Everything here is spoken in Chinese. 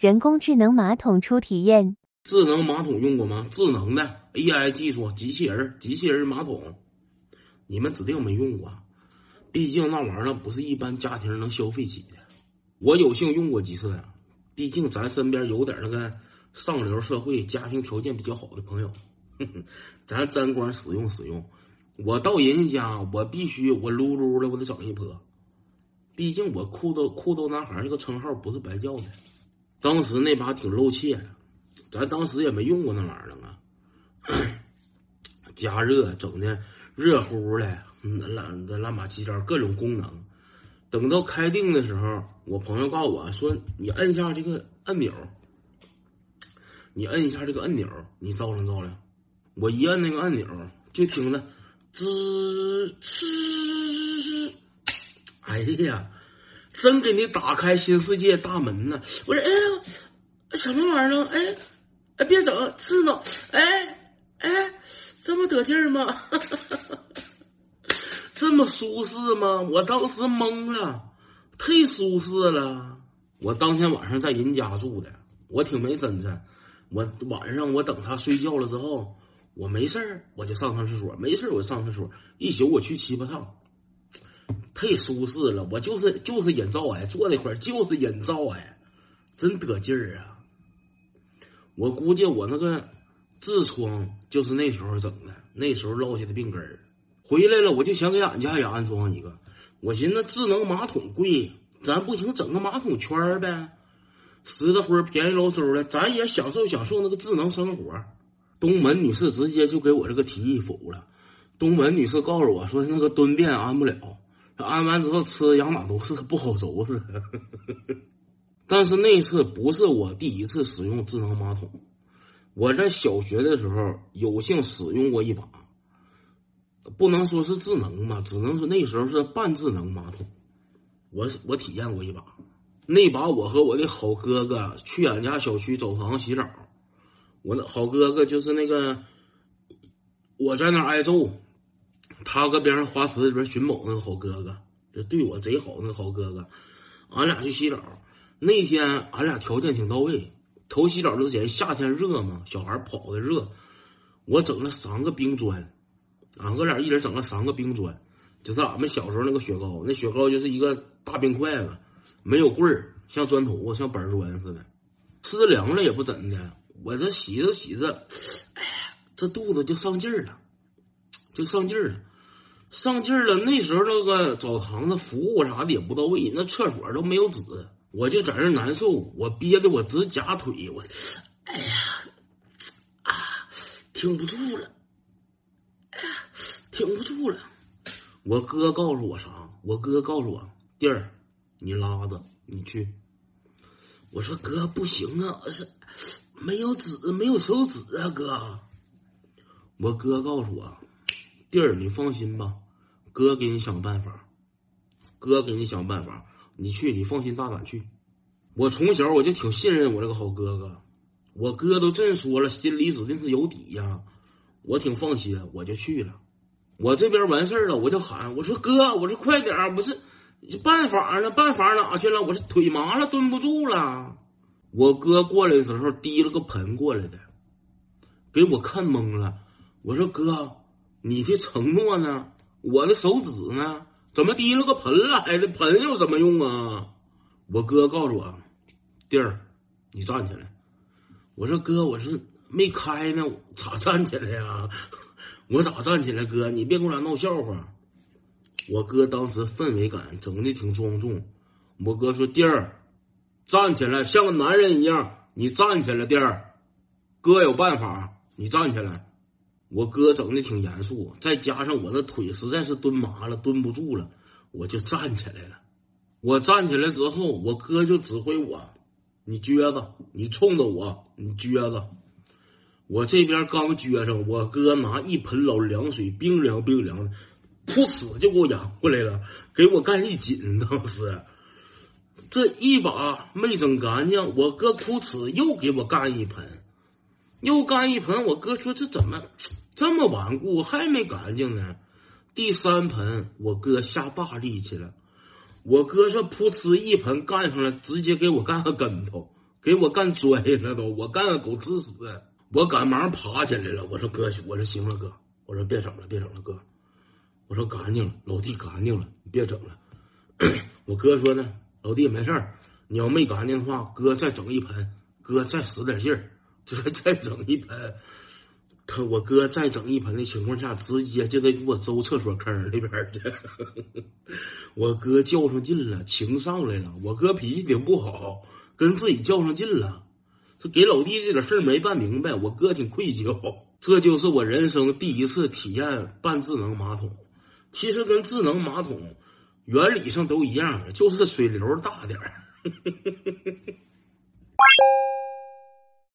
人工智能马桶初体验。智能马桶用过吗？智能的 AI 技术，机器人，机器人马桶，你们指定没用过。毕竟那玩意儿不是一般家庭能消费起的。我有幸用过几次呀。毕竟咱身边有点那个上流社会、家庭条件比较好的朋友，咱沾光使用使用。我到人家家，我必须我噜噜的，我得整一泼。毕竟我裤兜裤兜男孩这个称号不是白叫的。当时那把挺露怯，咱当时也没用过那玩意儿啊。加热整的热乎乎的，乱乱乱八七糟各种功能。等到开腚的时候，我朋友告诉我说：“你摁下这个按钮，你摁一下这个按钮，你照亮照亮。”我一摁那个按钮，就听着。吱吱，哎呀，真给你打开新世界大门呢！我说，哎呀，什么玩意儿？哎，别整，刺挠！哎哎，这么得劲儿吗？这么舒适吗？我当时懵了，忒舒适了。我当天晚上在人家住的，我挺没身材。我晚上我等他睡觉了之后。我没事儿，我就上趟厕所；没事儿，我上厕所。一宿我去七八趟，太舒适了。我就是就是眼罩哎，坐那块就是眼罩哎，真得劲儿啊！我估计我那个痔疮就是那时候整的，那时候落下的病根儿。回来了，我就想给俺家也安装一个。我寻思智能马桶贵，咱不行，整个马桶圈儿呗，实在乎便宜喽嗖的，咱也享受享受那个智能生活。东门女士直接就给我这个提议否了。东门女士告诉我说，那个蹲便安不了，安完之后吃养马都是不好收拾。但是那次不是我第一次使用智能马桶，我在小学的时候有幸使用过一把，不能说是智能吧，只能说那时候是半智能马桶。我我体验过一把，那把我和我的好哥哥去俺家小区澡堂洗澡。我那好哥哥就是那个，我在那挨揍，他搁边上花池里边寻宝那个好哥哥，这对我贼好那个好哥哥，俺俩去洗澡，那天俺俩条件挺到位。头洗澡之前，夏天热嘛，小孩跑的热，我整了三个冰砖，俺哥俩一人整了三个冰砖，就是俺们小时候那个雪糕，那雪糕就是一个大冰块子，没有棍儿，像砖头像板砖似的，吃凉了也不怎的。我这洗着洗着，哎呀，这肚子就上劲儿了，就上劲儿了，上劲儿了。那时候那个澡堂子服务啥的也不到位，那厕所都没有纸，我就在那难受，我憋的我直夹腿，我，哎呀，啊，挺不住了，哎呀，挺不住了。我哥告诉我啥？我哥告诉我，弟儿，你拉着，你去。我说哥不行啊，是。没有纸，没有手纸啊，哥。我哥告诉我，弟儿，你放心吧，哥给你想办法，哥给你想办法，你去，你放心大胆去。我从小我就挺信任我这个好哥哥，我哥都这说了，心里指定是有底呀，我挺放心，我就去了。我这边完事儿了，我就喊，我说哥，我说快点，我这办法呢，办法哪去了？我这腿麻了，蹲不住了。我哥过来的时候提了个盆过来的，给我看懵了。我说哥，你的承诺呢？我的手指呢？怎么提了个盆来的？盆有什么用啊？我哥告诉我，弟儿，你站起来。我说哥，我是没开呢，咋站起来呀？我咋站起来？哥，你别给我俩闹笑话。我哥当时氛围感整的挺庄重。我哥说弟儿。站起来，像个男人一样。你站起来，弟儿，哥有办法。你站起来。我哥整的挺严肃，再加上我的腿实在是蹲麻了，蹲不住了，我就站起来了。我站起来之后，我哥就指挥我：“你撅着，你冲着我，你撅着。”我这边刚撅上，我哥拿一盆老凉水，冰凉冰凉的，噗呲就给我扬过来了，给我干一紧，当时。这一把没整干净，我哥哭呲又给我干一盆，又干一盆。我哥说：“这怎么这么顽固，还没干净呢？”第三盆，我哥下大力气了。我哥说：“噗呲一盆干上了，直接给我干个跟头，给我干摔了都，我干个狗吃屎，我赶忙爬起来了。我说哥，我说行了哥，我说别整了，别整了哥，我说干净了，老弟干净了，你别整了。我哥说呢，老弟没事，你要没干净的话，哥再整一盆，哥再使点劲儿，这再整一盆。他我哥再整一盆的情况下，直接就得给我周厕所坑里边去。我哥较上劲了，情上来了。我哥脾气挺不好，跟自己较上劲了。这给老弟这点事儿没办明白，我哥挺愧疚。这就是我人生第一次体验半智能马桶。其实跟智能马桶原理上都一样，就是水流大点儿。